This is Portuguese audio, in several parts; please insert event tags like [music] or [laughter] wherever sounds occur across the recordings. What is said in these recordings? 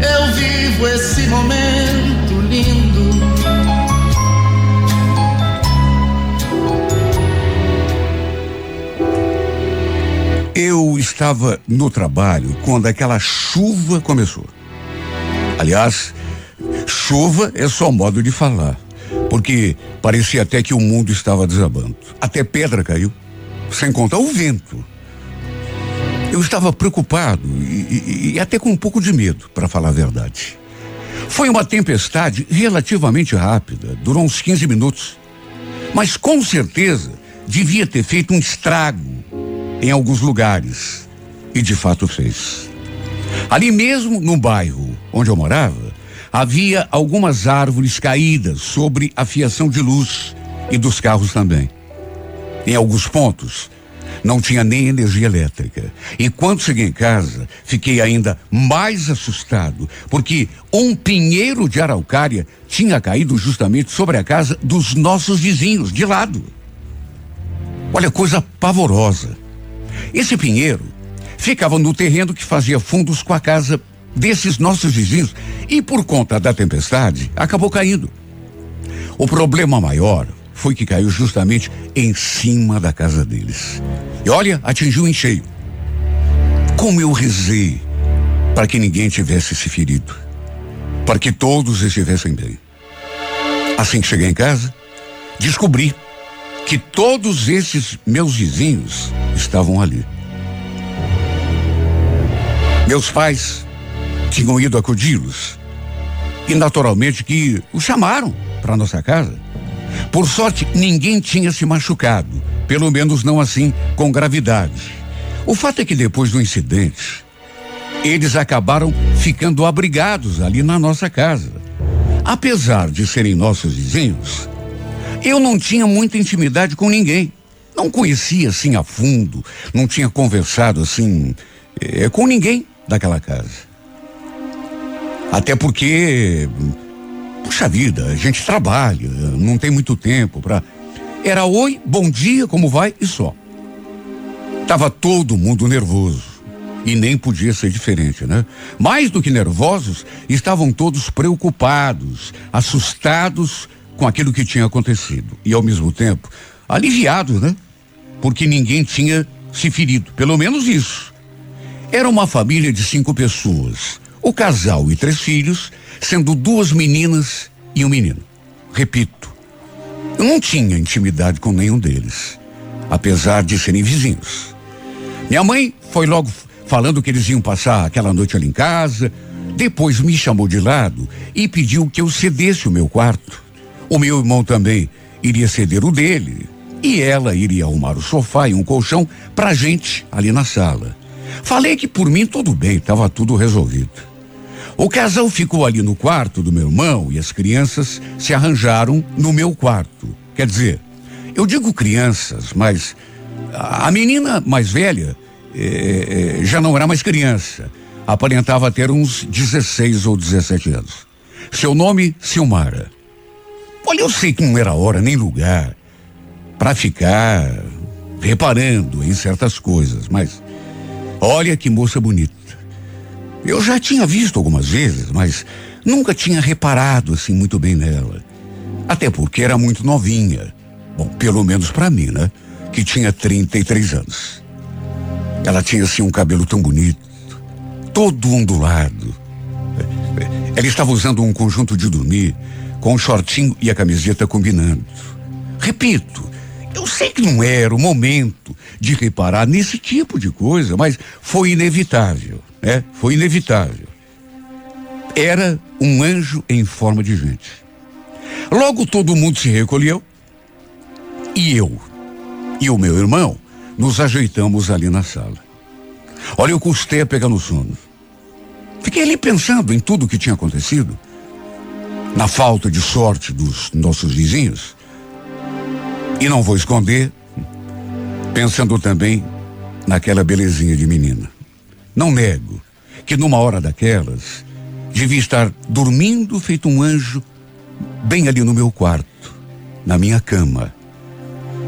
eu vivo esse momento lindo. Eu estava no trabalho quando aquela chuva começou. Aliás, chuva é só modo de falar, porque parecia até que o mundo estava desabando. Até pedra caiu, sem contar o vento. Eu estava preocupado e, e, e até com um pouco de medo, para falar a verdade. Foi uma tempestade relativamente rápida, durou uns 15 minutos. Mas com certeza devia ter feito um estrago em alguns lugares. E de fato fez. Ali mesmo, no bairro onde eu morava, havia algumas árvores caídas sobre a fiação de luz e dos carros também. Em alguns pontos, não tinha nem energia elétrica. E quando cheguei em casa, fiquei ainda mais assustado, porque um pinheiro de araucária tinha caído justamente sobre a casa dos nossos vizinhos, de lado. Olha, coisa pavorosa. Esse pinheiro ficava no terreno que fazia fundos com a casa desses nossos vizinhos e por conta da tempestade acabou caindo. O problema maior foi que caiu justamente em cima da casa deles. E olha, atingiu em cheio. Como eu rezei para que ninguém tivesse se ferido, para que todos estivessem bem. Assim que cheguei em casa, descobri que todos esses meus vizinhos estavam ali. Meus pais tinham ido acudi-los e naturalmente que os chamaram para nossa casa. Por sorte, ninguém tinha se machucado, pelo menos não assim com gravidade. O fato é que depois do incidente, eles acabaram ficando abrigados ali na nossa casa. Apesar de serem nossos vizinhos, eu não tinha muita intimidade com ninguém. Não conhecia assim a fundo, não tinha conversado assim eh, com ninguém daquela casa. Até porque, puxa vida, a gente trabalha, não tem muito tempo para. Era oi, bom dia, como vai e só. Tava todo mundo nervoso. E nem podia ser diferente, né? Mais do que nervosos, estavam todos preocupados, assustados com aquilo que tinha acontecido. E ao mesmo tempo, aliviados, né? Porque ninguém tinha se ferido. Pelo menos isso. Era uma família de cinco pessoas. O casal e três filhos, sendo duas meninas e um menino. Repito, eu não tinha intimidade com nenhum deles, apesar de serem vizinhos. Minha mãe foi logo falando que eles iam passar aquela noite ali em casa. Depois me chamou de lado e pediu que eu cedesse o meu quarto. O meu irmão também iria ceder o dele. E ela iria arrumar o sofá e um colchão pra gente ali na sala. Falei que por mim tudo bem, estava tudo resolvido. O casal ficou ali no quarto do meu irmão e as crianças se arranjaram no meu quarto. Quer dizer, eu digo crianças, mas a menina mais velha eh, eh, já não era mais criança. Aparentava ter uns 16 ou 17 anos. Seu nome, Silmara. Olha, eu sei que não era hora nem lugar para ficar reparando em certas coisas, mas olha que moça bonita. Eu já tinha visto algumas vezes, mas nunca tinha reparado assim muito bem nela. Até porque era muito novinha. Bom, pelo menos para mim, né? Que tinha 33 anos. Ela tinha assim um cabelo tão bonito, todo ondulado. Ela estava usando um conjunto de dormir com o shortinho e a camiseta combinando. Repito, eu sei que não era o momento de reparar nesse tipo de coisa, mas foi inevitável, né? Foi inevitável. Era um anjo em forma de gente. Logo todo mundo se recolheu e eu e o meu irmão nos ajeitamos ali na sala. Olha, eu custei a pegar no sono. Fiquei ali pensando em tudo o que tinha acontecido. Na falta de sorte dos nossos vizinhos. E não vou esconder, pensando também naquela belezinha de menina. Não nego que numa hora daquelas devia estar dormindo feito um anjo bem ali no meu quarto, na minha cama.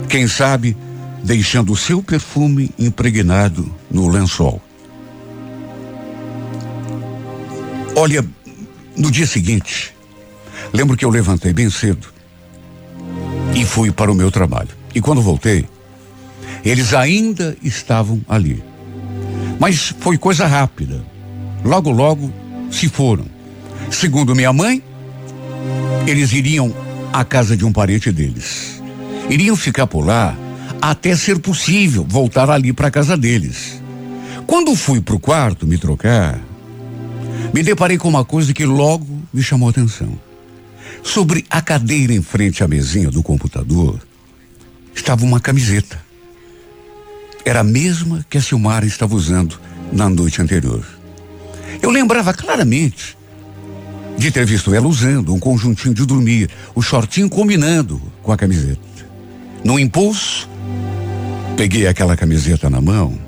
Quem sabe deixando o seu perfume impregnado no lençol. Olha, no dia seguinte, lembro que eu levantei bem cedo e fui para o meu trabalho. E quando voltei, eles ainda estavam ali. Mas foi coisa rápida. Logo, logo se foram. Segundo minha mãe, eles iriam à casa de um parente deles. Iriam ficar por lá até ser possível voltar ali para a casa deles. Quando fui para o quarto me trocar, me deparei com uma coisa que logo me chamou a atenção. Sobre a cadeira em frente à mesinha do computador estava uma camiseta. Era a mesma que a Silmara estava usando na noite anterior. Eu lembrava claramente de ter visto ela usando um conjuntinho de dormir, o shortinho combinando com a camiseta. No impulso, peguei aquela camiseta na mão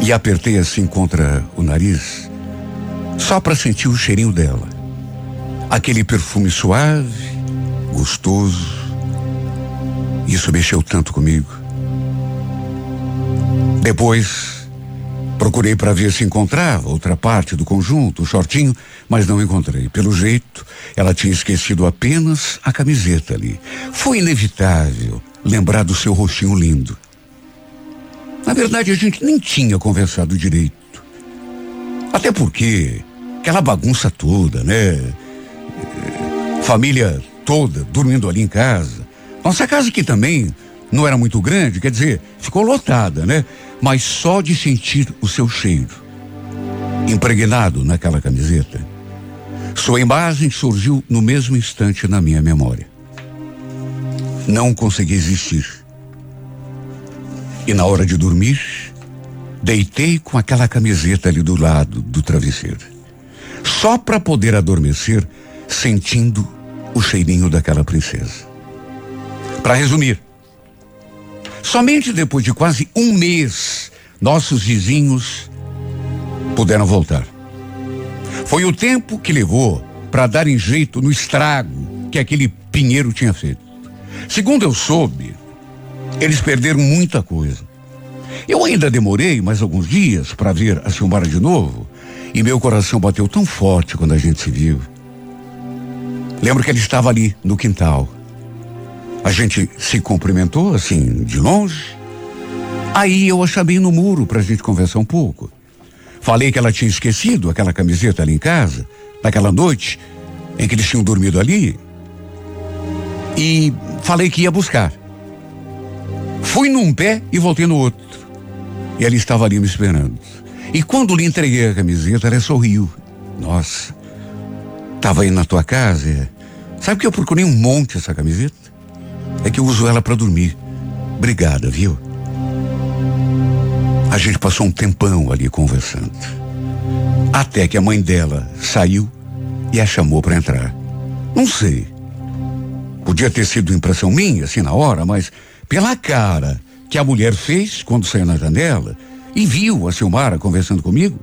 e apertei assim contra o nariz, só para sentir o cheirinho dela. Aquele perfume suave, gostoso. Isso mexeu tanto comigo. Depois, procurei para ver se encontrava outra parte do conjunto, o shortinho, mas não encontrei. Pelo jeito, ela tinha esquecido apenas a camiseta ali. Foi inevitável lembrar do seu rostinho lindo. Na verdade, a gente nem tinha conversado direito. Até porque aquela bagunça toda, né? Família toda dormindo ali em casa. Nossa casa que também não era muito grande, quer dizer, ficou lotada, né? Mas só de sentir o seu cheiro, impregnado naquela camiseta, sua imagem surgiu no mesmo instante na minha memória. Não consegui existir. E na hora de dormir, deitei com aquela camiseta ali do lado do travesseiro. Só para poder adormecer sentindo o cheirinho daquela princesa. Para resumir, somente depois de quase um mês, nossos vizinhos puderam voltar. Foi o tempo que levou para darem jeito no estrago que aquele pinheiro tinha feito. Segundo eu soube, eles perderam muita coisa. Eu ainda demorei mais alguns dias para ver a Silmara de novo e meu coração bateu tão forte quando a gente se viu. Lembro que ele estava ali no quintal. A gente se cumprimentou assim, de longe. Aí eu a chamei no muro para a gente conversar um pouco. Falei que ela tinha esquecido aquela camiseta ali em casa, naquela noite em que eles tinham dormido ali. E falei que ia buscar. Fui num pé e voltei no outro. E ela estava ali me esperando. E quando lhe entreguei a camiseta, ela sorriu. Nossa, estava aí na tua casa. É. Sabe que eu procurei um monte essa camiseta? É que eu uso ela para dormir. Obrigada, viu? A gente passou um tempão ali conversando. Até que a mãe dela saiu e a chamou para entrar. Não sei. Podia ter sido impressão minha, assim, na hora, mas pela cara que a mulher fez quando saiu na janela e viu a Silmara conversando comigo,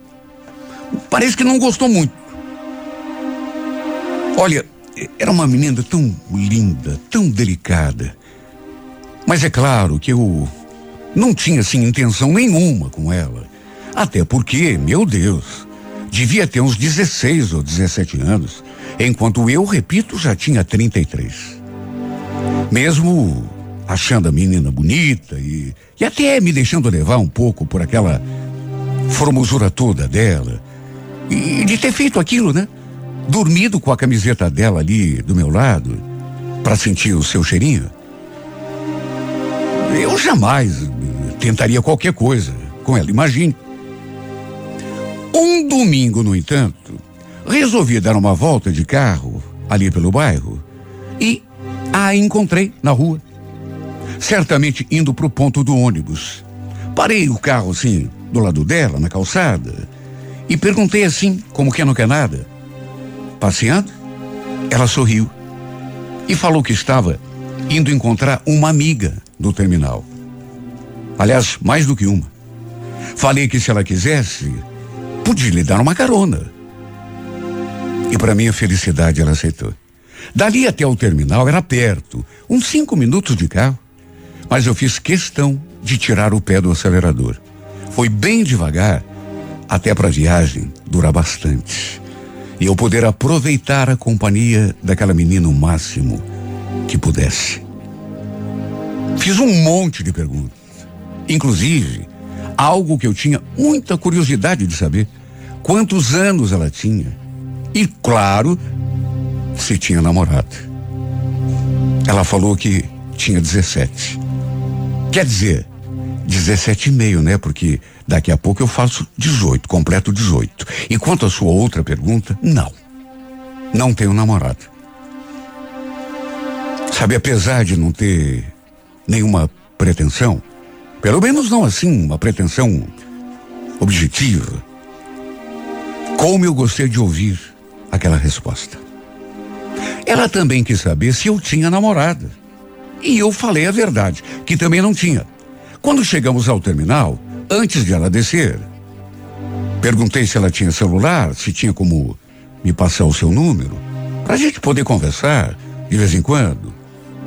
parece que não gostou muito. Olha, era uma menina tão linda, tão delicada. Mas é claro que eu não tinha, assim, intenção nenhuma com ela. Até porque, meu Deus, devia ter uns 16 ou 17 anos, enquanto eu, repito, já tinha 33. Mesmo achando a menina bonita e, e até me deixando levar um pouco por aquela formosura toda dela. E de ter feito aquilo, né? Dormido com a camiseta dela ali do meu lado, para sentir o seu cheirinho. Eu jamais tentaria qualquer coisa com ela, imagine. Um domingo, no entanto, resolvi dar uma volta de carro ali pelo bairro e a encontrei na rua. Certamente indo para o ponto do ônibus. Parei o carro assim, do lado dela, na calçada, e perguntei assim, como que não quer nada. Passeando? Ela sorriu e falou que estava indo encontrar uma amiga do terminal. Aliás, mais do que uma. Falei que se ela quisesse, podia lhe dar uma carona. E para minha felicidade ela aceitou. Dali até o terminal era perto, uns cinco minutos de carro. Mas eu fiz questão de tirar o pé do acelerador. Foi bem devagar, até para a viagem durar bastante. E eu poder aproveitar a companhia daquela menina o máximo que pudesse. Fiz um monte de perguntas. Inclusive, algo que eu tinha muita curiosidade de saber: quantos anos ela tinha. E, claro, se tinha namorado. Ela falou que tinha 17. Quer dizer, 17 e meio, né? Porque daqui a pouco eu faço 18, completo 18. E quanto à sua outra pergunta, não. Não tenho namorado. Sabe, apesar de não ter nenhuma pretensão, pelo menos não assim, uma pretensão objetiva, como eu gostei de ouvir aquela resposta. Ela também quis saber se eu tinha namorada. E eu falei a verdade, que também não tinha. Quando chegamos ao terminal, antes de ela descer, perguntei se ela tinha celular, se tinha como me passar o seu número, para a gente poder conversar de vez em quando.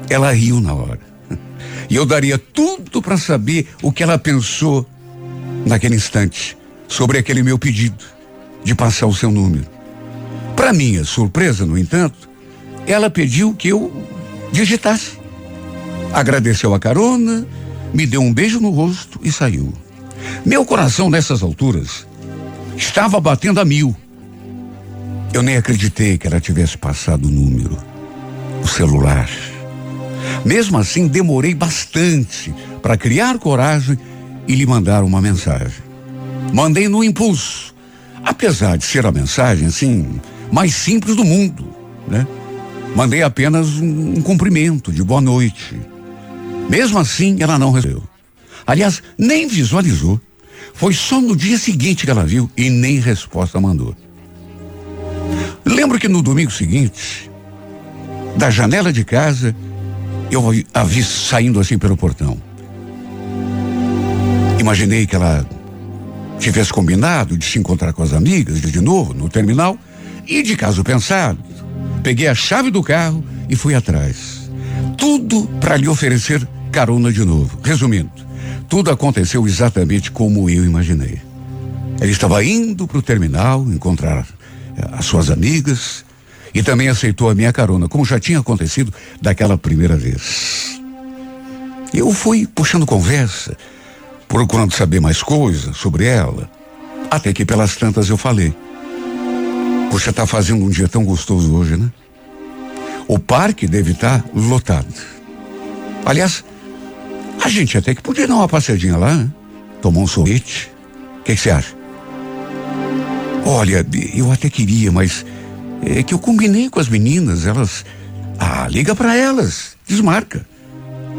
Ela riu na hora. [laughs] E eu daria tudo para saber o que ela pensou naquele instante sobre aquele meu pedido de passar o seu número. Para minha surpresa, no entanto, ela pediu que eu digitasse. Agradeceu a carona, me deu um beijo no rosto e saiu. Meu coração nessas alturas estava batendo a mil. Eu nem acreditei que ela tivesse passado o número, o celular. Mesmo assim, demorei bastante para criar coragem e lhe mandar uma mensagem. Mandei no impulso, apesar de ser a mensagem assim mais simples do mundo, né? Mandei apenas um, um cumprimento de boa noite. Mesmo assim, ela não recebeu. Aliás, nem visualizou. Foi só no dia seguinte que ela viu e nem resposta mandou. Lembro que no domingo seguinte, da janela de casa, eu a vi saindo assim pelo portão. Imaginei que ela tivesse combinado de se encontrar com as amigas de, de novo no terminal e, de caso pensado, peguei a chave do carro e fui atrás. Tudo para lhe oferecer carona de novo. Resumindo, tudo aconteceu exatamente como eu imaginei. Ela estava indo para o terminal encontrar eh, as suas amigas e também aceitou a minha carona, como já tinha acontecido daquela primeira vez. Eu fui puxando conversa, procurando saber mais coisas sobre ela, até que pelas tantas eu falei. Poxa, está fazendo um dia tão gostoso hoje, né? O parque deve estar lotado. Aliás, a gente até que podia dar uma passeadinha lá, né? Tomar um sorvete. O que você acha? Olha, eu até queria, mas é que eu combinei com as meninas, elas. Ah, liga para elas, desmarca.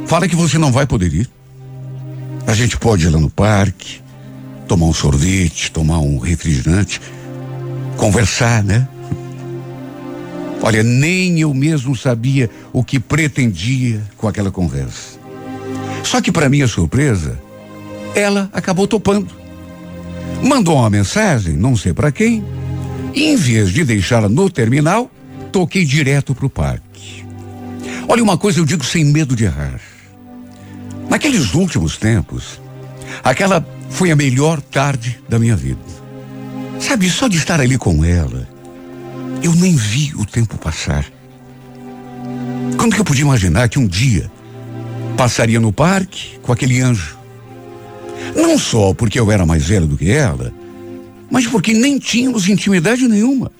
Fala que você não vai poder ir. A gente pode ir lá no parque, tomar um sorvete, tomar um refrigerante conversar, né? Olha, nem eu mesmo sabia o que pretendia com aquela conversa. Só que, para minha surpresa, ela acabou topando. Mandou uma mensagem, não sei para quem, e em vez de deixá-la no terminal, toquei direto para o parque. Olha, uma coisa eu digo sem medo de errar. Naqueles últimos tempos, aquela foi a melhor tarde da minha vida. Sabe, só de estar ali com ela, eu nem vi o tempo passar. Quando que eu podia imaginar que um dia passaria no parque com aquele anjo? Não só porque eu era mais velho do que ela, mas porque nem tínhamos intimidade nenhuma.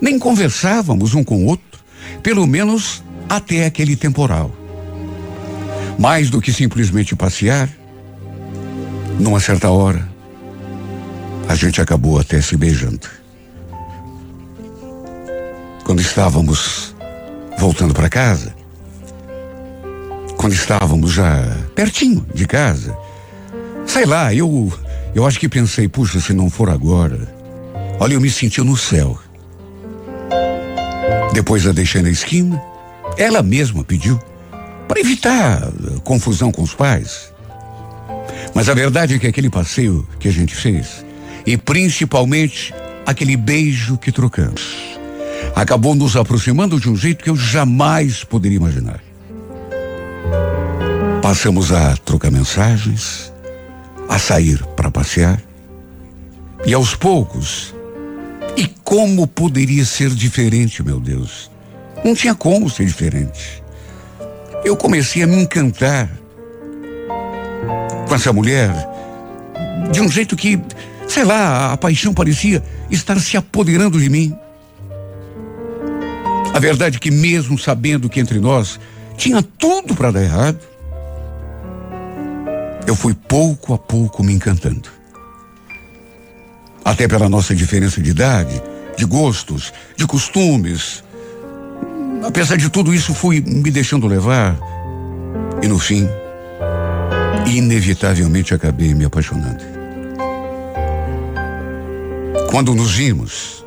Nem conversávamos um com o outro, pelo menos até aquele temporal. Mais do que simplesmente passear, numa certa hora, a gente acabou até se beijando. Quando estávamos voltando para casa, quando estávamos já pertinho de casa, sei lá, eu Eu acho que pensei, puxa, se não for agora. Olha, eu me senti no céu. Depois a deixei na esquina. Ela mesma pediu para evitar confusão com os pais. Mas a verdade é que aquele passeio que a gente fez, e principalmente aquele beijo que trocamos, acabou nos aproximando de um jeito que eu jamais poderia imaginar. Passamos a trocar mensagens, a sair para passear, e aos poucos, e como poderia ser diferente, meu Deus? Não tinha como ser diferente. Eu comecei a me encantar com essa mulher de um jeito que, sei lá, a paixão parecia estar se apoderando de mim. A verdade é que, mesmo sabendo que entre nós tinha tudo para dar errado, eu fui pouco a pouco me encantando. Até pela nossa diferença de idade, de gostos, de costumes. Apesar de tudo isso, fui me deixando levar. E no fim, inevitavelmente acabei me apaixonando. Quando nos vimos,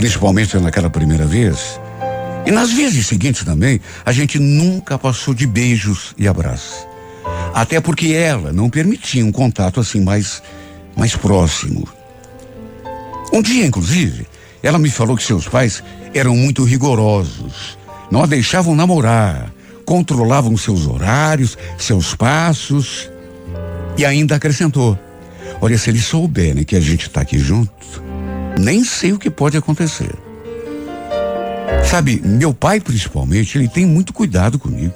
principalmente naquela primeira vez, e nas vezes seguintes também, a gente nunca passou de beijos e abraços. Até porque ela não permitia um contato assim mais, mais próximo. Um dia, inclusive, ela me falou que seus pais eram muito rigorosos, não a deixavam namorar, controlavam seus horários, seus passos e ainda acrescentou: Olha, se eles souberem que a gente está aqui junto, nem sei o que pode acontecer. Sabe, meu pai principalmente, ele tem muito cuidado comigo.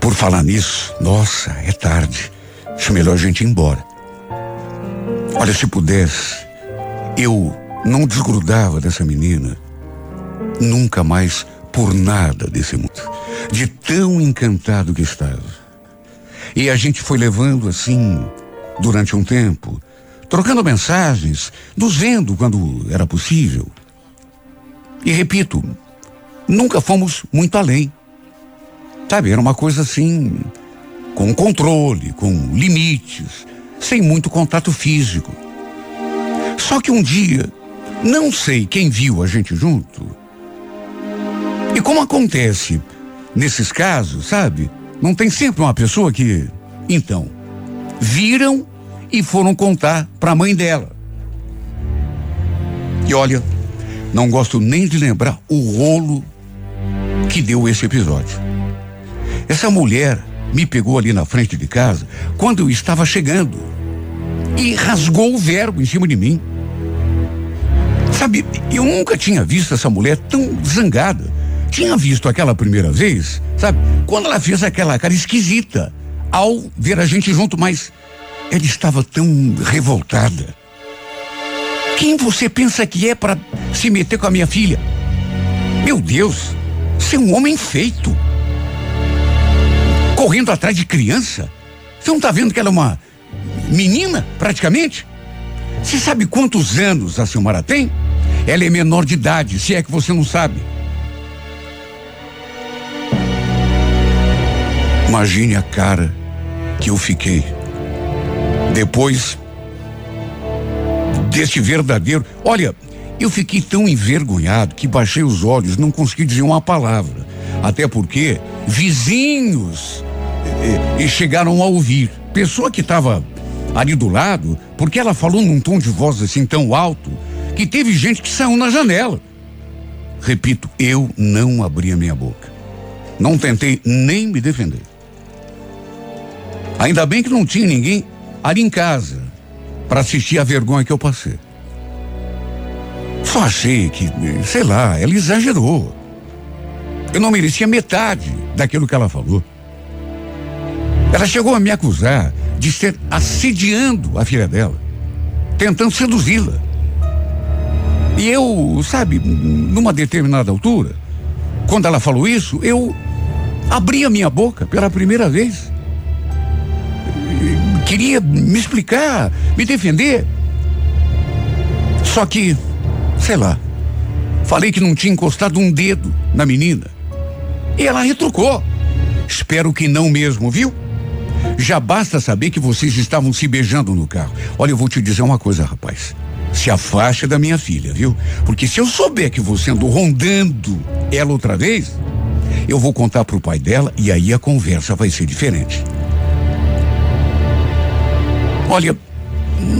Por falar nisso, nossa, é tarde. Acho melhor a gente ir embora. Olha, se pudesse, eu não desgrudava dessa menina. Nunca mais por nada desse mundo de tão encantado que estava. E a gente foi levando assim durante um tempo, trocando mensagens, nos vendo quando era possível. E repito, nunca fomos muito além. Sabe, era uma coisa assim, com controle, com limites, sem muito contato físico. Só que um dia, não sei quem viu a gente junto. E como acontece nesses casos, sabe? Não tem sempre uma pessoa que. Então, viram e foram contar para a mãe dela. E olha, não gosto nem de lembrar o rolo que deu esse episódio. Essa mulher me pegou ali na frente de casa quando eu estava chegando e rasgou o verbo em cima de mim. Sabe, eu nunca tinha visto essa mulher tão zangada tinha visto aquela primeira vez, sabe? Quando ela fez aquela cara esquisita ao ver a gente junto, mas ela estava tão revoltada. Quem você pensa que é para se meter com a minha filha? Meu Deus, você é um homem feito. Correndo atrás de criança? Você não está vendo que ela é uma menina, praticamente? Você sabe quantos anos a senhora tem? Ela é menor de idade, se é que você não sabe. Imagine a cara que eu fiquei. Depois deste verdadeiro. Olha, eu fiquei tão envergonhado que baixei os olhos, não consegui dizer uma palavra. Até porque vizinhos e, e chegaram a ouvir. Pessoa que estava ali do lado, porque ela falou num tom de voz assim tão alto que teve gente que saiu na janela. Repito, eu não abri a minha boca. Não tentei nem me defender. Ainda bem que não tinha ninguém ali em casa para assistir a vergonha que eu passei. Só achei que, sei lá, ela exagerou. Eu não merecia metade daquilo que ela falou. Ela chegou a me acusar de estar assediando a filha dela, tentando seduzi-la. E eu, sabe, numa determinada altura, quando ela falou isso, eu abri a minha boca pela primeira vez queria me explicar, me defender. Só que, sei lá, falei que não tinha encostado um dedo na menina. E ela retrucou. Espero que não mesmo, viu? Já basta saber que vocês estavam se beijando no carro. Olha, eu vou te dizer uma coisa, rapaz. Se afaste da minha filha, viu? Porque se eu souber que você andou rondando ela outra vez, eu vou contar pro pai dela e aí a conversa vai ser diferente. Olha,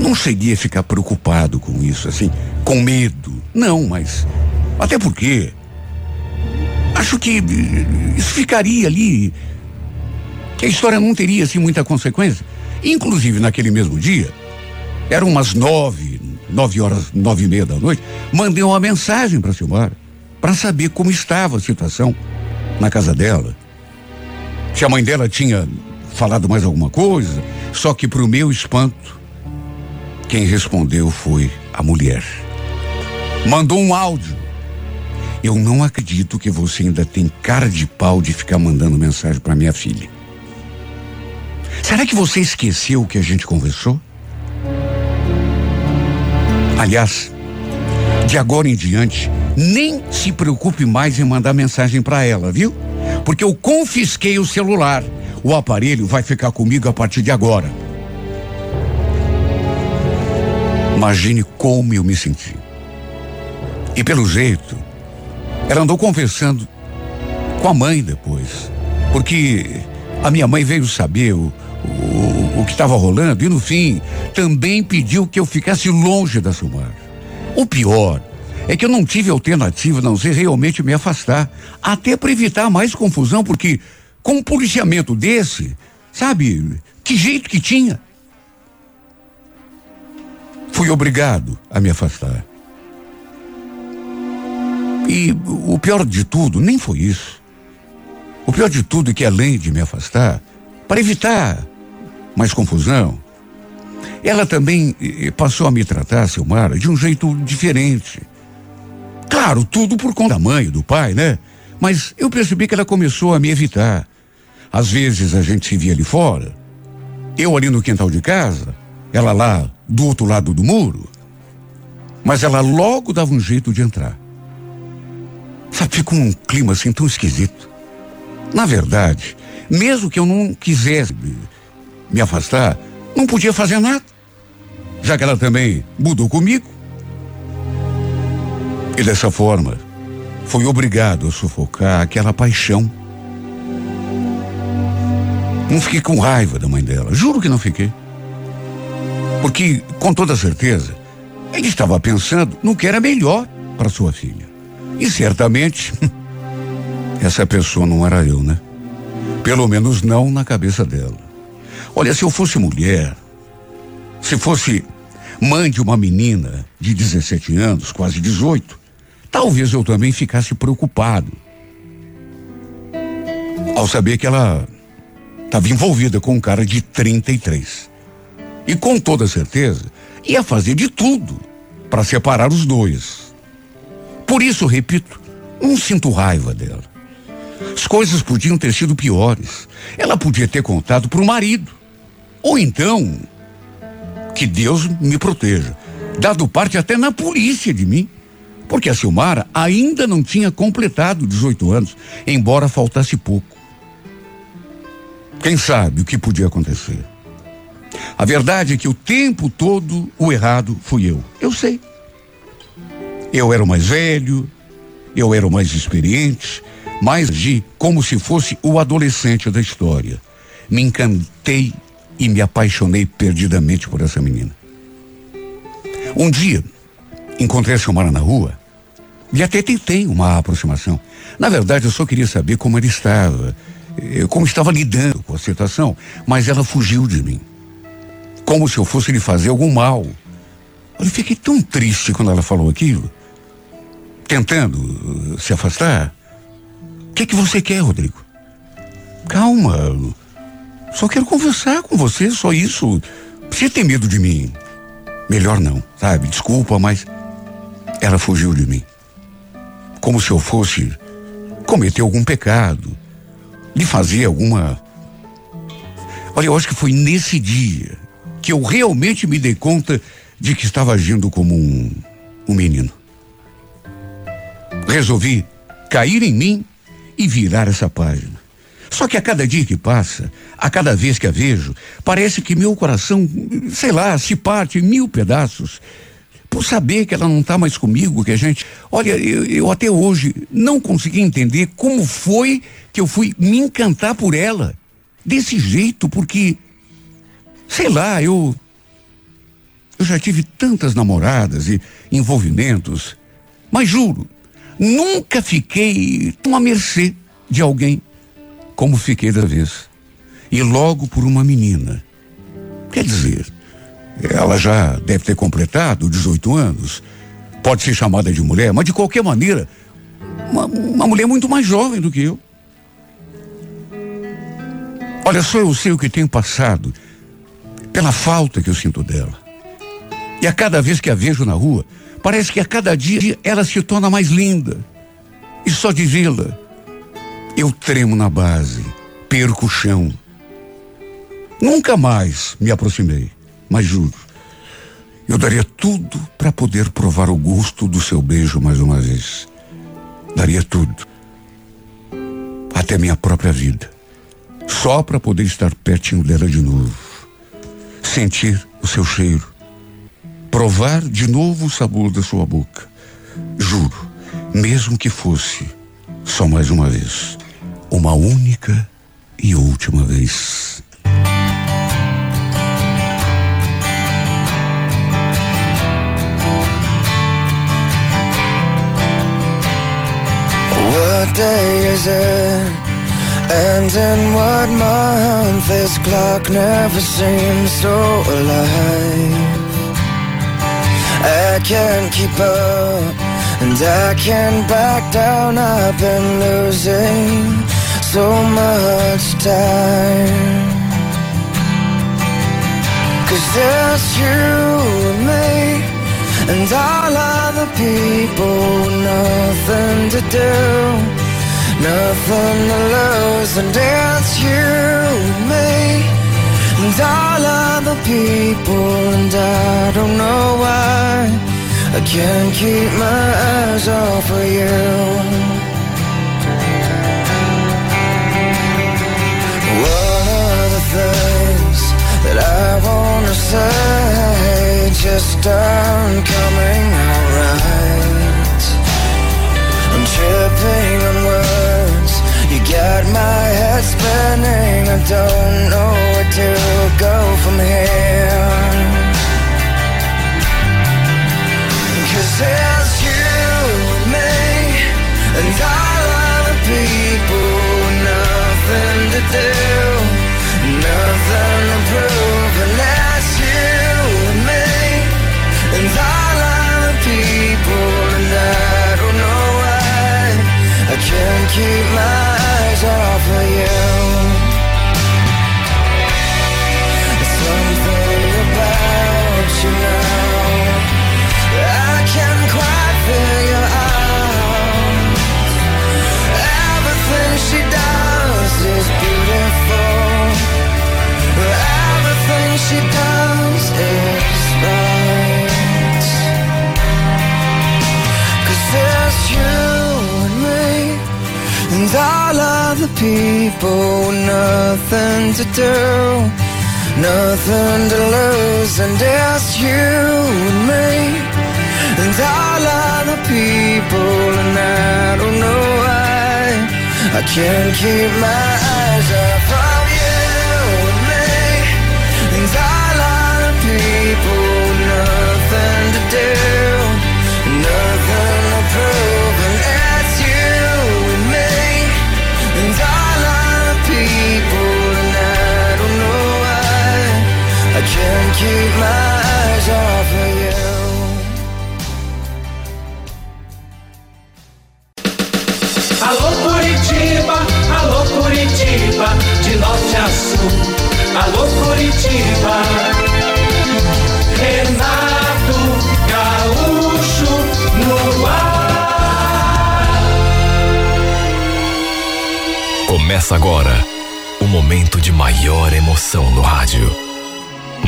não cheguei a ficar preocupado com isso, assim, com medo. Não, mas. Até porque. Acho que isso ficaria ali. Que a história não teria, assim, muita consequência. Inclusive, naquele mesmo dia, eram umas nove, nove horas, nove e meia da noite, mandei uma mensagem para a Silmara para saber como estava a situação na casa dela. Se a mãe dela tinha falado mais alguma coisa, só que para o meu espanto, quem respondeu foi a mulher. Mandou um áudio. Eu não acredito que você ainda tem cara de pau de ficar mandando mensagem para minha filha. Será que você esqueceu o que a gente conversou? Aliás, de agora em diante, nem se preocupe mais em mandar mensagem para ela, viu? Porque eu confisquei o celular. O aparelho vai ficar comigo a partir de agora. Imagine como eu me senti. E pelo jeito, ela andou conversando com a mãe depois. Porque a minha mãe veio saber o, o, o que estava rolando e no fim também pediu que eu ficasse longe da Silmar. O pior é que eu não tive alternativa a não ser realmente me afastar, até para evitar mais confusão, porque com um policiamento desse, sabe, que jeito que tinha? Fui obrigado a me afastar. E o pior de tudo nem foi isso. O pior de tudo é que, além de me afastar, para evitar mais confusão, ela também eh, passou a me tratar, Silmara, de um jeito diferente. Claro, tudo por conta da mãe, do pai, né? Mas eu percebi que ela começou a me evitar. Às vezes a gente se via ali fora, eu ali no quintal de casa, ela lá do outro lado do muro. Mas ela logo dava um jeito de entrar. Sabe, ficou um clima assim tão esquisito. Na verdade, mesmo que eu não quisesse me afastar, não podia fazer nada. Já que ela também mudou comigo. E dessa forma, foi obrigado a sufocar aquela paixão. Não fiquei com raiva da mãe dela, juro que não fiquei. Porque, com toda certeza, ele estava pensando no que era melhor para sua filha. E certamente, [laughs] essa pessoa não era eu, né? Pelo menos não na cabeça dela. Olha, se eu fosse mulher, se fosse mãe de uma menina de 17 anos, quase 18, talvez eu também ficasse preocupado ao saber que ela estava envolvida com um cara de 33. E com toda certeza ia fazer de tudo para separar os dois. Por isso, repito, não sinto raiva dela. As coisas podiam ter sido piores. Ela podia ter contado para o marido. Ou então, que Deus me proteja, dado parte até na polícia de mim. Porque a Silmara ainda não tinha completado 18 anos, embora faltasse pouco. Quem sabe o que podia acontecer? A verdade é que o tempo todo o errado fui eu. Eu sei. Eu era o mais velho, eu era o mais experiente, mas agi como se fosse o adolescente da história. Me encantei e me apaixonei perdidamente por essa menina. Um dia, encontrei a Silmara na rua e até tentei uma aproximação. Na verdade, eu só queria saber como ela estava, eh, como estava lidando com a situação, mas ela fugiu de mim como se eu fosse lhe fazer algum mal. Eu fiquei tão triste quando ela falou aquilo, tentando uh, se afastar. O que, é que você quer, Rodrigo? Calma, só quero conversar com você, só isso. Você tem medo de mim? Melhor não, sabe? Desculpa, mas ela fugiu de mim. Como se eu fosse cometer algum pecado, lhe fazer alguma. Olha, eu acho que foi nesse dia que eu realmente me dei conta de que estava agindo como um, um menino. Resolvi cair em mim e virar essa página. Só que a cada dia que passa, a cada vez que a vejo, parece que meu coração, sei lá, se parte em mil pedaços. Por saber que ela não está mais comigo, que a gente. Olha, eu, eu até hoje não consegui entender como foi que eu fui me encantar por ela. Desse jeito, porque. Sei lá, eu. Eu já tive tantas namoradas e envolvimentos, mas juro, nunca fiquei tão à mercê de alguém como fiquei da vez. E logo por uma menina. Quer dizer, ela já deve ter completado 18 anos. Pode ser chamada de mulher, mas de qualquer maneira, uma, uma mulher muito mais jovem do que eu. Olha só, eu sei o que tenho passado pela falta que eu sinto dela. E a cada vez que a vejo na rua, parece que a cada dia ela se torna mais linda. E só de vê-la, eu tremo na base, perco o chão. Nunca mais me aproximei, mas juro, eu daria tudo para poder provar o gosto do seu beijo mais uma vez. Daria tudo. Até minha própria vida. Só para poder estar pertinho dela de novo. Sentir o seu cheiro. Provar de novo o sabor da sua boca. Juro, mesmo que fosse só mais uma vez. Uma única e última vez. Day is it? And in what month? This clock never seems so alive. I can't keep up, and I can't back down. I've been losing so much time. Cause there's you and me, and all other people, nothing to do, nothing to lose, and it's you and me, and all other people, and I don't know why I can't keep my eyes off of you. One of the things that I wanna say just aren't coming out right. I'm tripping on words. You got my head spinning. I don't know where to go from here. Cause All other people Nothing to do Nothing to lose And it's you and me. And all other people, and I don't know why I can't keep my eyes Alô Curitiba, alô Curitiba, de norte a sul. Alô Curitiba, Renato Gaúcho no ar. Começa agora o momento de maior emoção no rádio.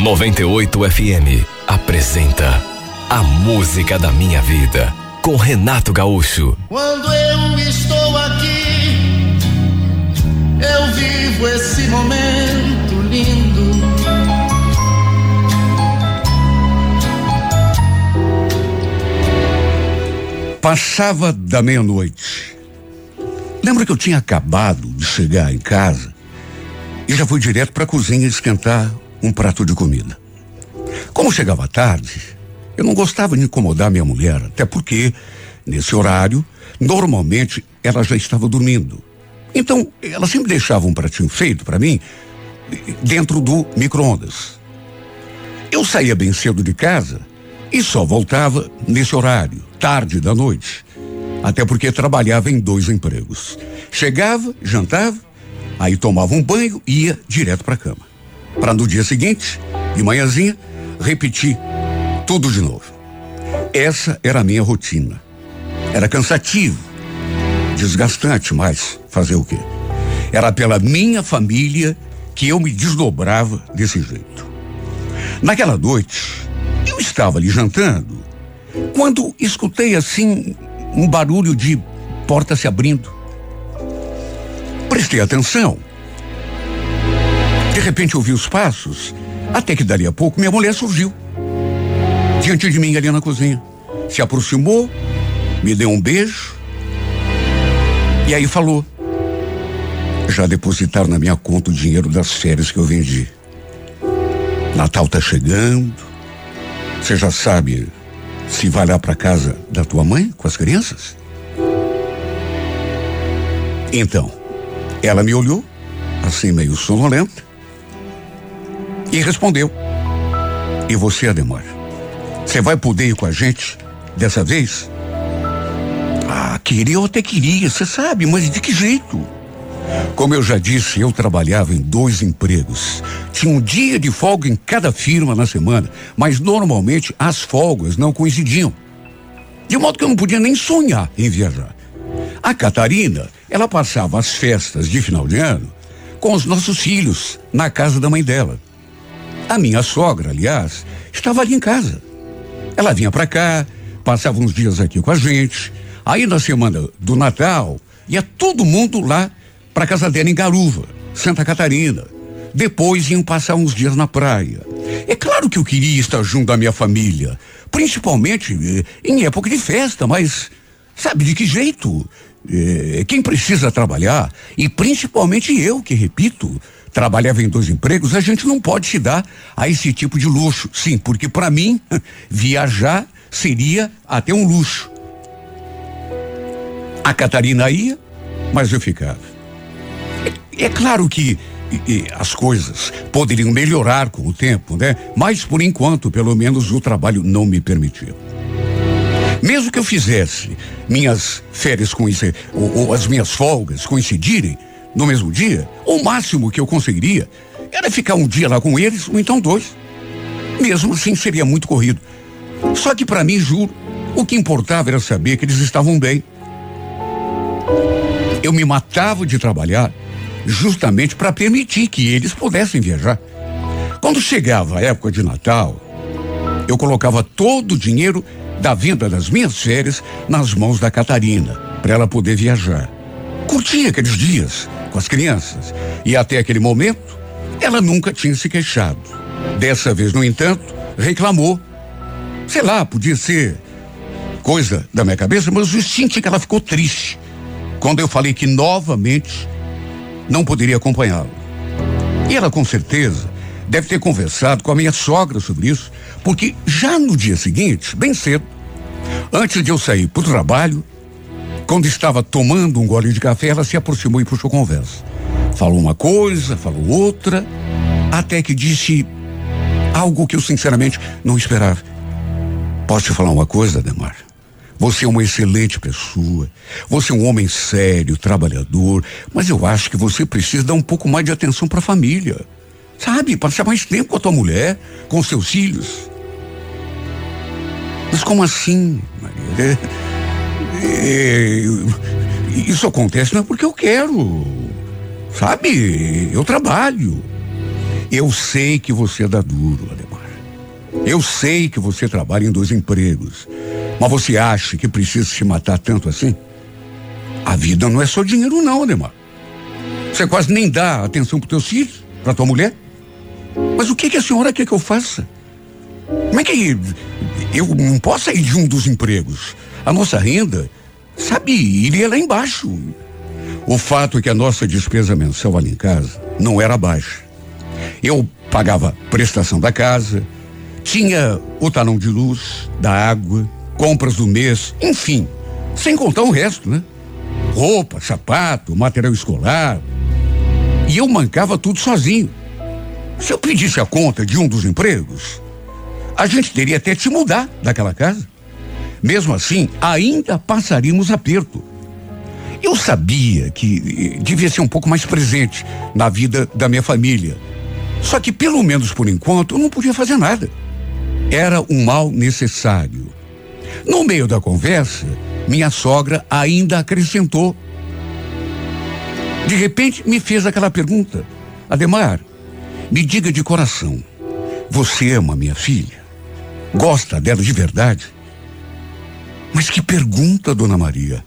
98 FM apresenta A Música da Minha Vida com Renato Gaúcho. Quando eu estou aqui, eu vivo esse momento lindo. Passava da meia-noite. Lembro que eu tinha acabado de chegar em casa e já fui direto para a cozinha esquentar um prato de comida. Como chegava tarde, eu não gostava de incomodar minha mulher, até porque, nesse horário, normalmente ela já estava dormindo. Então, ela sempre deixava um pratinho feito para mim dentro do micro-ondas. Eu saía bem cedo de casa e só voltava nesse horário, tarde da noite. Até porque trabalhava em dois empregos. Chegava, jantava, aí tomava um banho e ia direto para a cama. Para no dia seguinte, de manhãzinha, repetir tudo de novo. Essa era a minha rotina. Era cansativo, desgastante, mas fazer o quê? Era pela minha família que eu me desdobrava desse jeito. Naquela noite, eu estava ali jantando quando escutei assim um barulho de porta se abrindo. Prestei atenção. De repente ouvi os passos, até que dali a pouco minha mulher surgiu. Diante de mim ali na cozinha. Se aproximou, me deu um beijo e aí falou: Já depositaram na minha conta o dinheiro das férias que eu vendi. Natal tá chegando. Você já sabe se vai lá para casa da tua mãe com as crianças? Então, ela me olhou, assim meio sonolenta, e respondeu: E você, Ademar? Você vai poder ir com a gente dessa vez? Ah, queria, eu até queria, você sabe, mas de que jeito? Como eu já disse, eu trabalhava em dois empregos. Tinha um dia de folga em cada firma na semana, mas normalmente as folgas não coincidiam. De modo que eu não podia nem sonhar em viajar. A Catarina, ela passava as festas de final de ano com os nossos filhos na casa da mãe dela. A minha sogra, aliás, estava ali em casa. Ela vinha para cá, passava uns dias aqui com a gente. Aí na semana do Natal, ia todo mundo lá para casa dela em Garuva, Santa Catarina. Depois iam passar uns dias na praia. É claro que eu queria estar junto da minha família, principalmente eh, em época de festa, mas sabe de que jeito? Eh, quem precisa trabalhar, e principalmente eu, que repito, trabalhava em dois empregos, a gente não pode se dar a esse tipo de luxo. Sim, porque para mim, [laughs] viajar seria até um luxo. A Catarina ia, mas eu ficava. É claro que e, e as coisas poderiam melhorar com o tempo, né? Mas por enquanto, pelo menos o trabalho não me permitia. Mesmo que eu fizesse minhas férias com ou, ou as minhas folgas coincidirem no mesmo dia, o máximo que eu conseguiria era ficar um dia lá com eles, ou então dois. Mesmo assim seria muito corrido. Só que para mim, juro, o que importava era saber que eles estavam bem. Eu me matava de trabalhar justamente para permitir que eles pudessem viajar. Quando chegava a época de Natal, eu colocava todo o dinheiro da venda das minhas férias nas mãos da Catarina, para ela poder viajar. Curtia aqueles dias com as crianças e até aquele momento ela nunca tinha se queixado. Dessa vez, no entanto, reclamou. Sei lá, podia ser coisa da minha cabeça, mas eu senti que ela ficou triste quando eu falei que novamente não poderia acompanhá-lo. E ela, com certeza, deve ter conversado com a minha sogra sobre isso, porque já no dia seguinte, bem cedo, antes de eu sair para o trabalho, quando estava tomando um gole de café, ela se aproximou e puxou conversa. Falou uma coisa, falou outra, até que disse algo que eu sinceramente não esperava. Posso te falar uma coisa, Demar? Você é uma excelente pessoa. Você é um homem sério, trabalhador. Mas eu acho que você precisa dar um pouco mais de atenção para a família. Sabe? Passar mais tempo com a tua mulher, com seus filhos. Mas como assim, Maria? É, isso acontece não é porque eu quero. Sabe? Eu trabalho. Eu sei que você da duro, Ademar. Eu sei que você trabalha em dois empregos. Mas você acha que precisa se matar tanto assim? A vida não é só dinheiro, não, Ademar. Você quase nem dá atenção para teus filhos, para tua mulher. Mas o que, que a senhora quer que eu faça? Como é que eu não posso sair de um dos empregos? A nossa renda, sabe, iria lá embaixo. O fato é que a nossa despesa mensal ali em casa não era baixa. Eu pagava prestação da casa, tinha o talão de luz, da água, compras do mês, enfim, sem contar o resto, né? Roupa, sapato, material escolar. E eu mancava tudo sozinho. Se eu pedisse a conta de um dos empregos, a gente teria até se mudar daquela casa. Mesmo assim, ainda passaríamos aperto. Eu sabia que eh, devia ser um pouco mais presente na vida da minha família. Só que, pelo menos por enquanto, eu não podia fazer nada. Era um mal necessário. No meio da conversa, minha sogra ainda acrescentou. De repente, me fez aquela pergunta: Ademar, me diga de coração, você ama minha filha? Gosta dela de verdade? Mas que pergunta, dona Maria.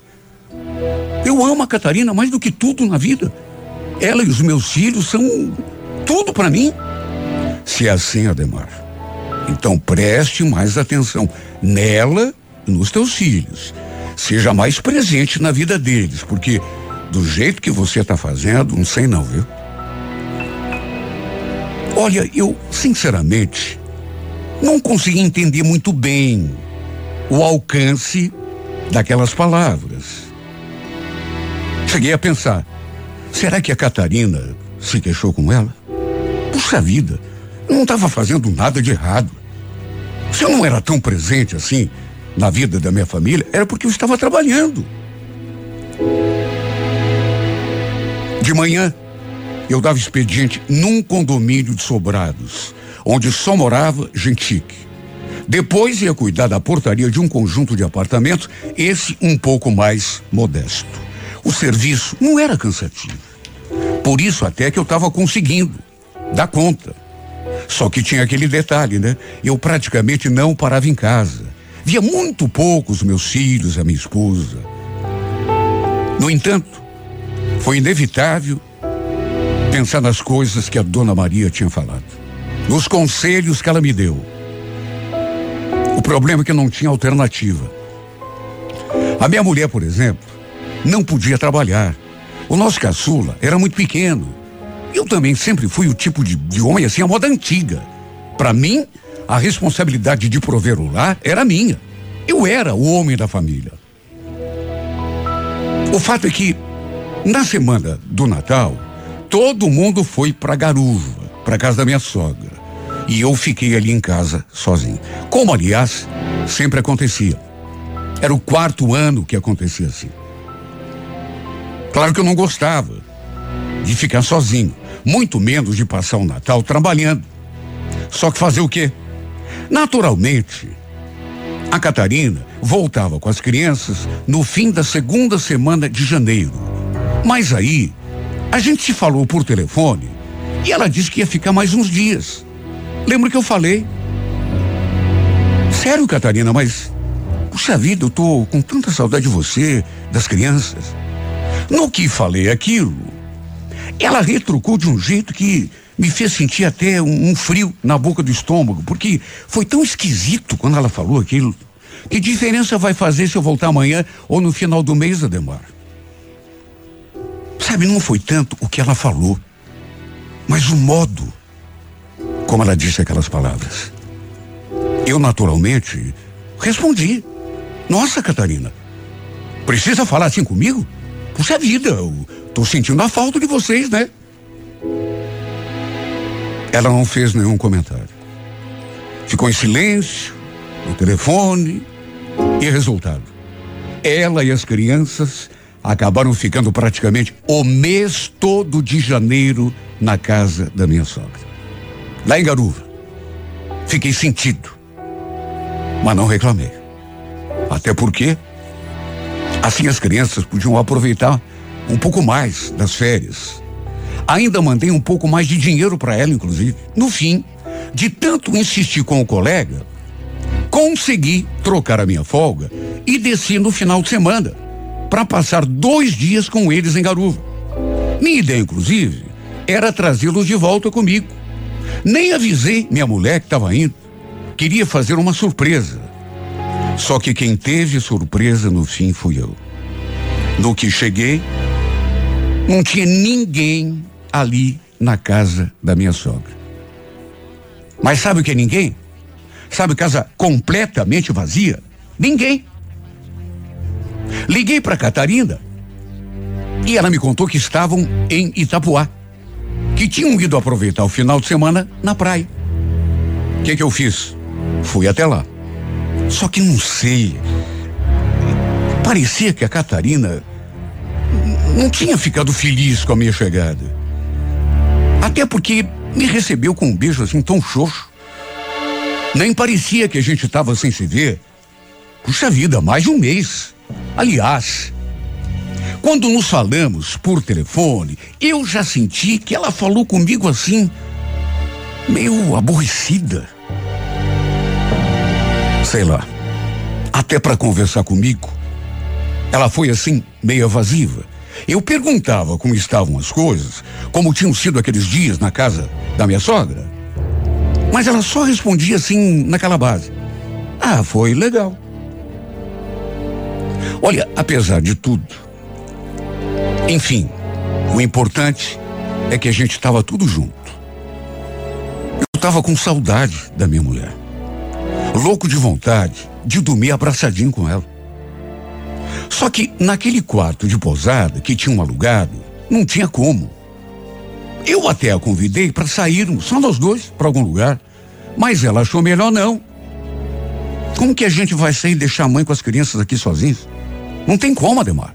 Eu amo a Catarina mais do que tudo na vida. Ela e os meus filhos são tudo para mim. Se é assim, Ademar, então preste mais atenção nela e nos teus filhos. Seja mais presente na vida deles, porque do jeito que você está fazendo, não sei não, viu? Olha, eu, sinceramente, não consegui entender muito bem o alcance daquelas palavras. Cheguei a pensar: será que a Catarina se queixou com ela? Puxa vida, eu não estava fazendo nada de errado. Se eu não era tão presente assim na vida da minha família, era porque eu estava trabalhando. De manhã, eu dava expediente num condomínio de sobrados, onde só morava gente chique. Depois ia cuidar da portaria de um conjunto de apartamentos, esse um pouco mais modesto. O serviço não era cansativo. Por isso até que eu estava conseguindo dar conta. Só que tinha aquele detalhe, né? Eu praticamente não parava em casa. Via muito pouco os meus filhos, a minha esposa. No entanto, foi inevitável pensar nas coisas que a dona Maria tinha falado, nos conselhos que ela me deu. O problema é que não tinha alternativa. A minha mulher, por exemplo, não podia trabalhar. O nosso caçula era muito pequeno. Eu também sempre fui o tipo de, de homem assim, a moda antiga. Para mim, a responsabilidade de prover o lar era minha. Eu era o homem da família. O fato é que, na semana do Natal, todo mundo foi para Garuva, para casa da minha sogra. E eu fiquei ali em casa sozinho. Como, aliás, sempre acontecia. Era o quarto ano que acontecia assim. Claro que eu não gostava de ficar sozinho, muito menos de passar o Natal trabalhando. Só que fazer o quê? Naturalmente, a Catarina voltava com as crianças no fim da segunda semana de janeiro. Mas aí, a gente se falou por telefone e ela disse que ia ficar mais uns dias. Lembra que eu falei? Sério, Catarina, mas. Puxa vida, eu tô com tanta saudade de você, das crianças. No que falei aquilo, ela retrucou de um jeito que me fez sentir até um, um, frio na boca do estômago, porque foi tão esquisito quando ela falou aquilo. Que diferença vai fazer se eu voltar amanhã ou no final do mês, Ademar? Sabe, não foi tanto o que ela falou, mas o modo como ela disse aquelas palavras. Eu, naturalmente, respondi: Nossa, Catarina, precisa falar assim comigo? Puxa vida, eu tô sentindo a falta de vocês, né? Ela não fez nenhum comentário. Ficou em silêncio, no telefone, e resultado. Ela e as crianças acabaram ficando praticamente o mês todo de janeiro na casa da minha sogra. Lá em Garuva. Fiquei sentido. Mas não reclamei. Até porque Assim as crianças podiam aproveitar um pouco mais das férias. Ainda mandei um pouco mais de dinheiro para ela, inclusive. No fim, de tanto insistir com o colega, consegui trocar a minha folga e desci no final de semana para passar dois dias com eles em Garuva. Minha ideia, inclusive, era trazê-los de volta comigo. Nem avisei minha mulher que estava indo. Queria fazer uma surpresa. Só que quem teve surpresa no fim fui eu. No que cheguei, não tinha ninguém ali na casa da minha sogra. Mas sabe o que é ninguém? Sabe casa completamente vazia? Ninguém. Liguei para Catarina e ela me contou que estavam em Itapuá, que tinham ido aproveitar o final de semana na praia. O que, que eu fiz? Fui até lá. Só que não sei. Parecia que a Catarina não tinha ficado feliz com a minha chegada. Até porque me recebeu com um beijo assim tão xoxo. Nem parecia que a gente estava sem se ver. Puxa vida, mais de um mês. Aliás, quando nos falamos por telefone, eu já senti que ela falou comigo assim, meio aborrecida. Sei lá. Até para conversar comigo, ela foi assim, meio evasiva. Eu perguntava como estavam as coisas, como tinham sido aqueles dias na casa da minha sogra. Mas ela só respondia assim, naquela base. Ah, foi legal. Olha, apesar de tudo, enfim, o importante é que a gente estava tudo junto. Eu estava com saudade da minha mulher. Louco de vontade de dormir abraçadinho com ela. Só que naquele quarto de pousada que tinham alugado, não tinha como. Eu até a convidei para sairmos, só nós dois, para algum lugar. Mas ela achou melhor não. Como que a gente vai sair e deixar a mãe com as crianças aqui sozinhos? Não tem como, Ademar.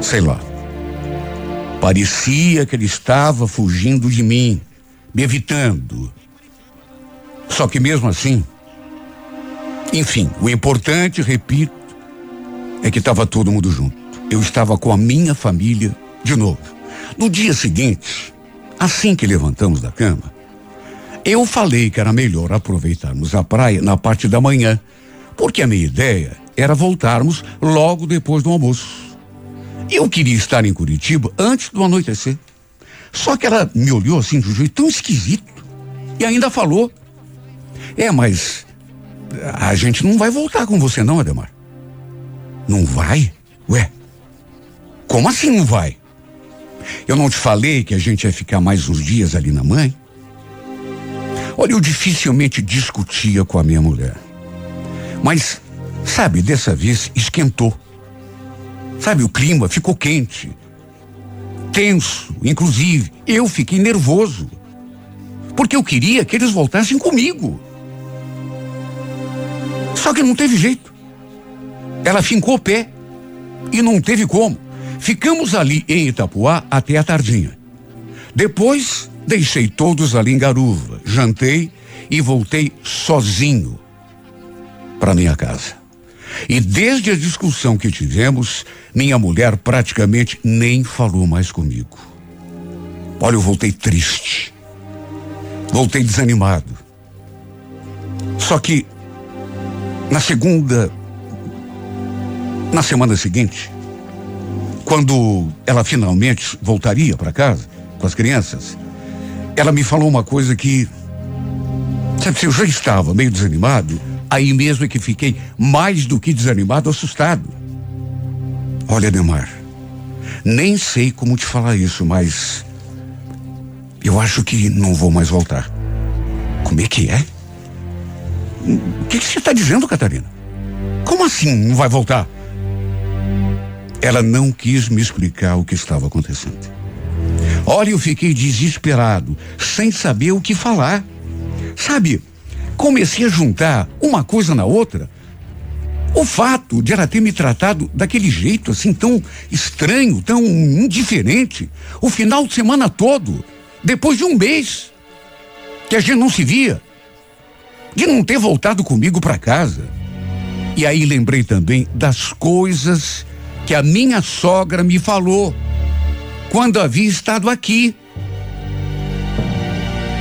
Sei lá. Parecia que ele estava fugindo de mim, me evitando. Só que mesmo assim, enfim, o importante, repito, é que estava todo mundo junto. Eu estava com a minha família de novo. No dia seguinte, assim que levantamos da cama, eu falei que era melhor aproveitarmos a praia na parte da manhã, porque a minha ideia era voltarmos logo depois do almoço. Eu queria estar em Curitiba antes do anoitecer. Só que ela me olhou assim de um jeito tão esquisito e ainda falou: É, mas a gente não vai voltar com você, não, Ademar. Não vai? Ué, como assim não vai? Eu não te falei que a gente ia ficar mais uns dias ali na mãe? Olha, eu dificilmente discutia com a minha mulher. Mas, sabe, dessa vez esquentou. Sabe, o clima ficou quente. Tenso, inclusive. Eu fiquei nervoso. Porque eu queria que eles voltassem comigo. Só que não teve jeito. Ela fincou o pé. E não teve como. Ficamos ali em Itapuá até a tardinha. Depois, deixei todos ali em Garuva, jantei e voltei sozinho para minha casa. E desde a discussão que tivemos, minha mulher praticamente nem falou mais comigo. Olha, eu voltei triste. Voltei desanimado. Só que na segunda na semana seguinte, quando ela finalmente voltaria para casa com as crianças, ela me falou uma coisa que. Sabe, se eu já estava meio desanimado, aí mesmo é que fiquei mais do que desanimado, assustado. Olha, Neymar, nem sei como te falar isso, mas. Eu acho que não vou mais voltar. Como é que é? O que, que você está dizendo, Catarina? Como assim não vai voltar? Ela não quis me explicar o que estava acontecendo. Olha, eu fiquei desesperado, sem saber o que falar. Sabe, comecei a juntar uma coisa na outra. O fato de ela ter me tratado daquele jeito assim tão estranho, tão indiferente, o final de semana todo, depois de um mês que a gente não se via, de não ter voltado comigo para casa. E aí lembrei também das coisas que a minha sogra me falou quando havia estado aqui.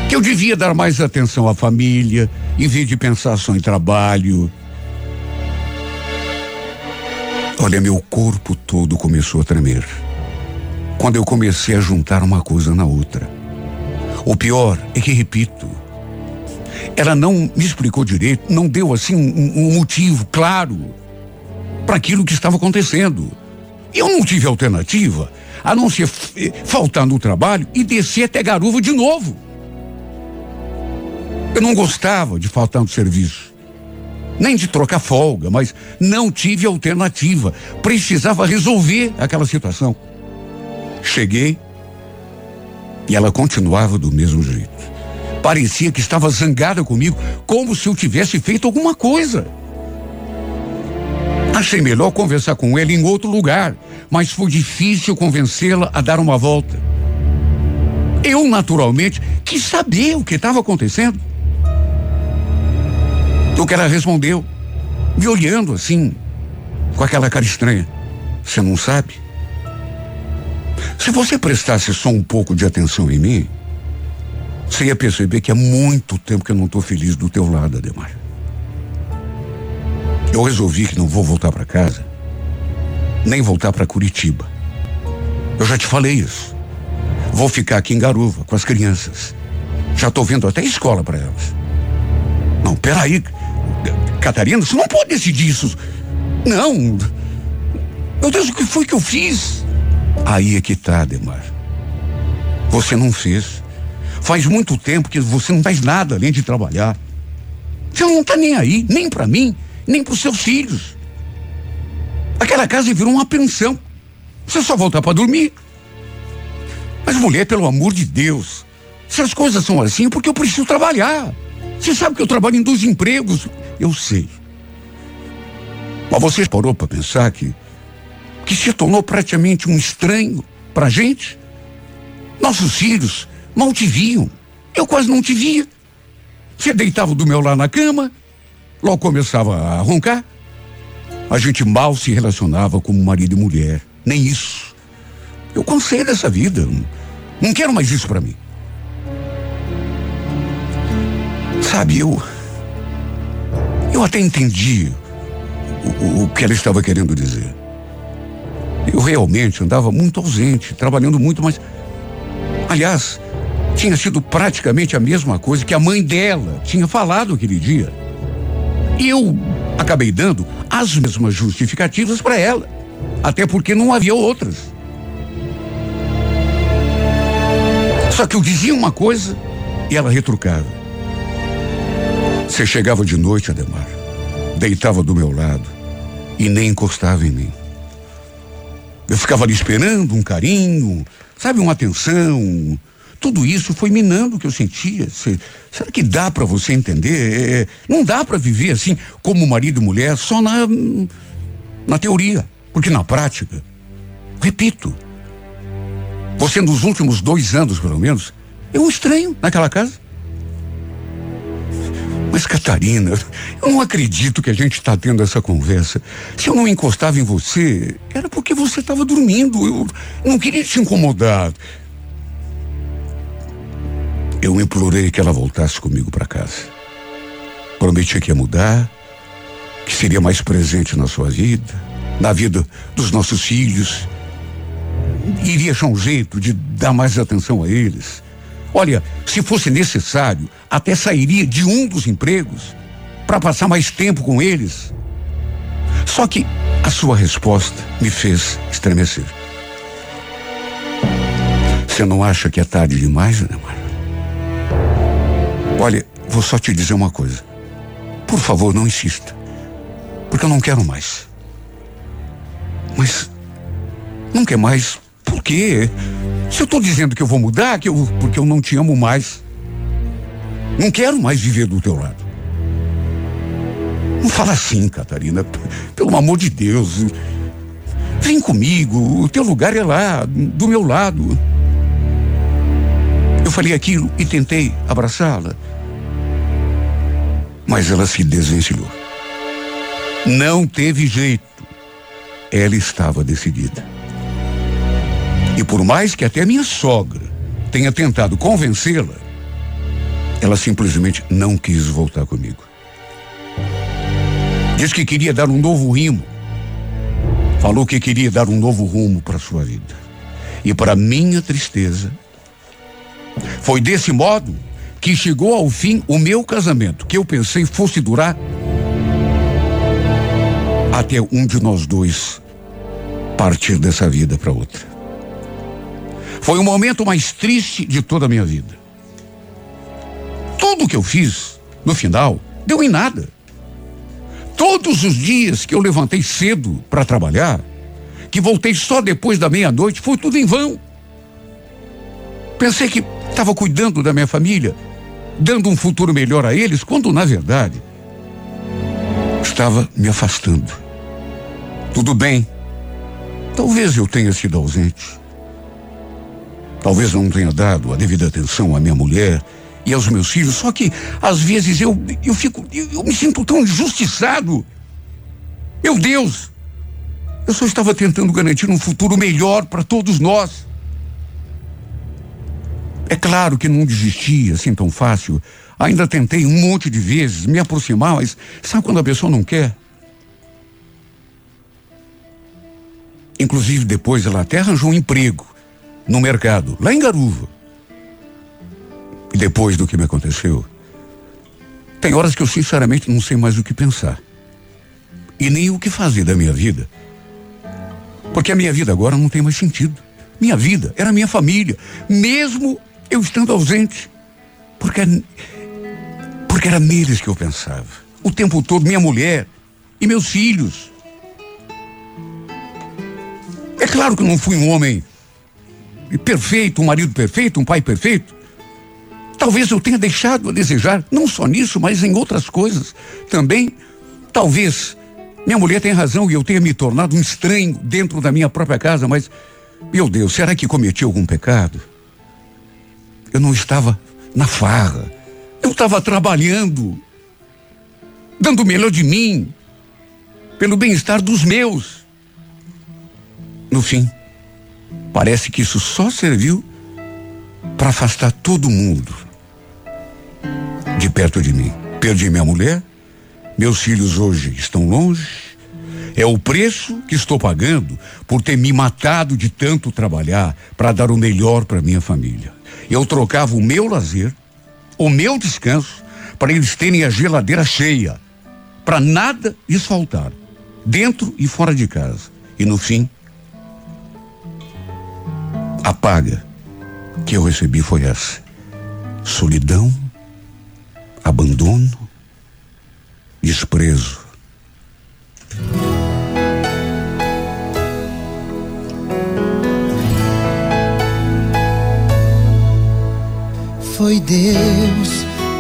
Que eu devia dar mais atenção à família, em vez de pensar só em trabalho. Olha, meu corpo todo começou a tremer. quando eu comecei a juntar uma coisa na outra. O pior é que, repito, ela não me explicou direito, não deu assim um, um motivo claro para aquilo que estava acontecendo. Eu não tive alternativa a não ser faltar no trabalho e descer até Garuva de novo. Eu não gostava de faltar no serviço, nem de trocar folga, mas não tive alternativa. Precisava resolver aquela situação. Cheguei e ela continuava do mesmo jeito. Parecia que estava zangada comigo, como se eu tivesse feito alguma coisa. Achei melhor conversar com ela em outro lugar, mas foi difícil convencê-la a dar uma volta. Eu, naturalmente, quis saber o que estava acontecendo. O que ela respondeu, me olhando assim, com aquela cara estranha. Você não sabe? Se você prestasse só um pouco de atenção em mim, você ia perceber que há muito tempo que eu não estou feliz do teu lado, Ademar. Eu resolvi que não vou voltar para casa, nem voltar para Curitiba. Eu já te falei isso. Vou ficar aqui em Garuva com as crianças. Já estou vendo até escola para elas. Não, peraí. Catarina, você não pode decidir isso. Não. Meu Deus, o que foi que eu fiz? Aí é que tá, Demar. Você não fez. Faz muito tempo que você não faz nada além de trabalhar. Você não tá nem aí, nem para mim, nem para os seus filhos. Aquela casa virou uma pensão. Você só volta para dormir. Mas mulher, pelo amor de Deus, se as coisas são assim é porque eu preciso trabalhar. Você sabe que eu trabalho em dois empregos. Eu sei. Mas você parou para pensar que que se tornou praticamente um estranho para gente? Nossos filhos mal te viam. Eu quase não te via. Você deitava do meu lado na cama, logo começava a roncar. A gente mal se relacionava como marido e mulher. Nem isso. Eu cansei dessa vida. Não quero mais isso para mim. Sabe, eu. Eu até entendi o, o que ela estava querendo dizer. Eu realmente andava muito ausente, trabalhando muito, mas. Aliás, tinha sido praticamente a mesma coisa que a mãe dela tinha falado aquele dia. Eu acabei dando as mesmas justificativas para ela, até porque não havia outras. Só que eu dizia uma coisa e ela retrucava. Você chegava de noite, Ademar, deitava do meu lado e nem encostava em mim. Eu ficava ali esperando um carinho, sabe, uma atenção. Tudo isso foi minando o que eu sentia. será que dá para você entender? É, não dá para viver assim, como marido e mulher, só na, na teoria. Porque na prática, repito, você nos últimos dois anos, pelo menos, é um estranho naquela casa. Mas, Catarina, eu não acredito que a gente está tendo essa conversa. Se eu não encostava em você, era porque você estava dormindo. Eu não queria te incomodar. Eu implorei que ela voltasse comigo para casa. Prometi que ia mudar, que seria mais presente na sua vida, na vida dos nossos filhos. Iria achar um jeito de dar mais atenção a eles. Olha, se fosse necessário, até sairia de um dos empregos para passar mais tempo com eles. Só que a sua resposta me fez estremecer. Você não acha que é tarde demais, Anemar? Olha, vou só te dizer uma coisa. Por favor, não insista. Porque eu não quero mais. Mas não quer mais por quê? Se eu estou dizendo que eu vou mudar, que eu, porque eu não te amo mais. Não quero mais viver do teu lado. Não fala assim, Catarina. Pelo amor de Deus. Vem comigo. O teu lugar é lá, do meu lado. Eu falei aquilo e tentei abraçá-la. Mas ela se desvencilhou. Não teve jeito. Ela estava decidida. E por mais que até minha sogra tenha tentado convencê-la, ela simplesmente não quis voltar comigo. Diz que queria dar um novo rimo. Falou que queria dar um novo rumo para sua vida. E para minha tristeza, foi desse modo que chegou ao fim o meu casamento, que eu pensei fosse durar até um de nós dois partir dessa vida para outra. Foi o momento mais triste de toda a minha vida. Tudo que eu fiz, no final, deu em nada. Todos os dias que eu levantei cedo para trabalhar, que voltei só depois da meia-noite, foi tudo em vão. Pensei que estava cuidando da minha família, dando um futuro melhor a eles, quando na verdade estava me afastando. Tudo bem. Talvez eu tenha sido ausente. Talvez não tenha dado a devida atenção à minha mulher e aos meus filhos, só que às vezes eu eu fico eu, eu me sinto tão injustiçado. Meu Deus, eu só estava tentando garantir um futuro melhor para todos nós. É claro que não desisti assim tão fácil. Ainda tentei um monte de vezes me aproximar, mas sabe quando a pessoa não quer? Inclusive depois ela até arranjou um emprego no mercado, lá em Garuva. E depois do que me aconteceu, tem horas que eu sinceramente não sei mais o que pensar. E nem o que fazer da minha vida. Porque a minha vida agora não tem mais sentido. Minha vida era minha família, mesmo eu estando ausente. Porque, porque era neles que eu pensava. O tempo todo, minha mulher e meus filhos. É claro que não fui um homem perfeito, um marido perfeito, um pai perfeito. Talvez eu tenha deixado a desejar, não só nisso, mas em outras coisas também. Talvez minha mulher tenha razão e eu tenha me tornado um estranho dentro da minha própria casa, mas, meu Deus, será que cometi algum pecado? Eu não estava na farra. Eu estava trabalhando, dando o melhor de mim, pelo bem-estar dos meus. No fim, parece que isso só serviu para afastar todo mundo de perto de mim. Perdi minha mulher, meus filhos hoje estão longe. É o preço que estou pagando por ter me matado de tanto trabalhar para dar o melhor para minha família. Eu trocava o meu lazer, o meu descanso, para eles terem a geladeira cheia, para nada lhes faltar, dentro e fora de casa. E no fim, a paga que eu recebi foi essa: solidão, abandono, desprezo. Foi Deus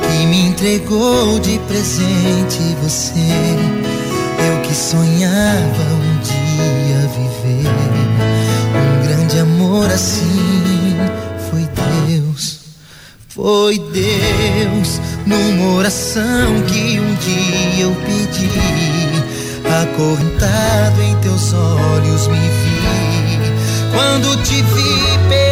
que me entregou de presente você. Eu que sonhava um dia viver amor assim. Foi Deus, foi Deus numa oração que um dia eu pedi. Acorrentado em teus olhos me vi. Quando te vi pela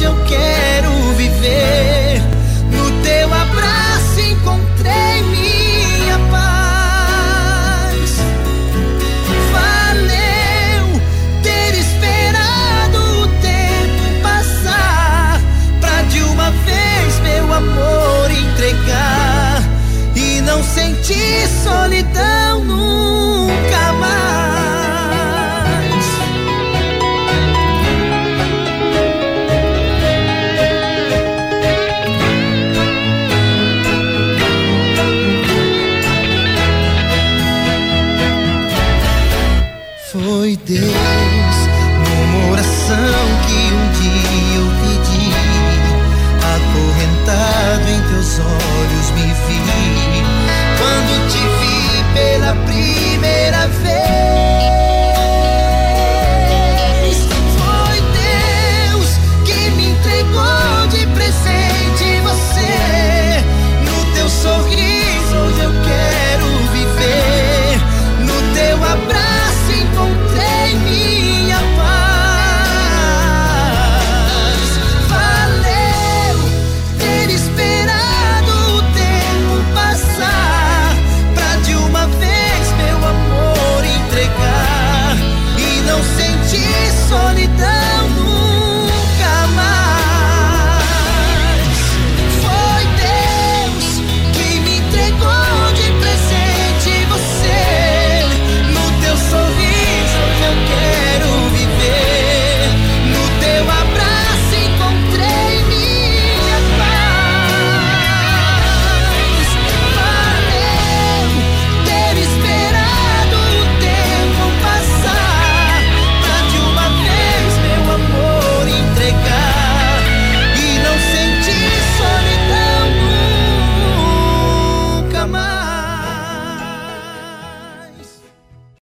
hoje eu quero viver. No teu abraço encontrei minha paz. Valeu ter esperado o tempo passar pra de uma vez meu amor entregar e não sentir solidão